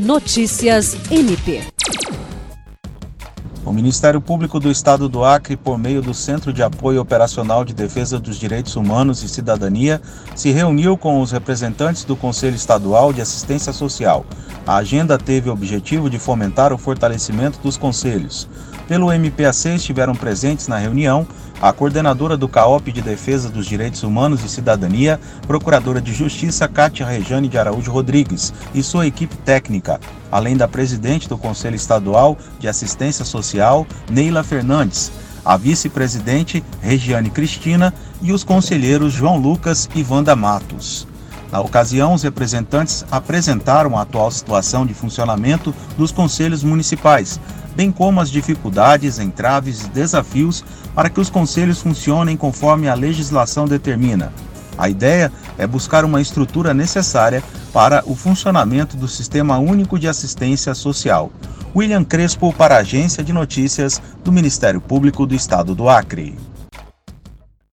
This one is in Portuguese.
Notícias MP. O Ministério Público do Estado do Acre, por meio do Centro de Apoio Operacional de Defesa dos Direitos Humanos e Cidadania, se reuniu com os representantes do Conselho Estadual de Assistência Social. A agenda teve o objetivo de fomentar o fortalecimento dos conselhos. Pelo MPAC estiveram presentes na reunião a coordenadora do CAOP de Defesa dos Direitos Humanos e Cidadania, Procuradora de Justiça Cátia Rejane de Araújo Rodrigues e sua equipe técnica, além da presidente do Conselho Estadual de Assistência Social, Neila Fernandes, a vice-presidente Regiane Cristina e os conselheiros João Lucas e Wanda Matos. Na ocasião, os representantes apresentaram a atual situação de funcionamento dos conselhos municipais, bem como as dificuldades, entraves e desafios para que os conselhos funcionem conforme a legislação determina. A ideia é buscar uma estrutura necessária para o funcionamento do Sistema Único de Assistência Social. William Crespo para a Agência de Notícias do Ministério Público do Estado do Acre.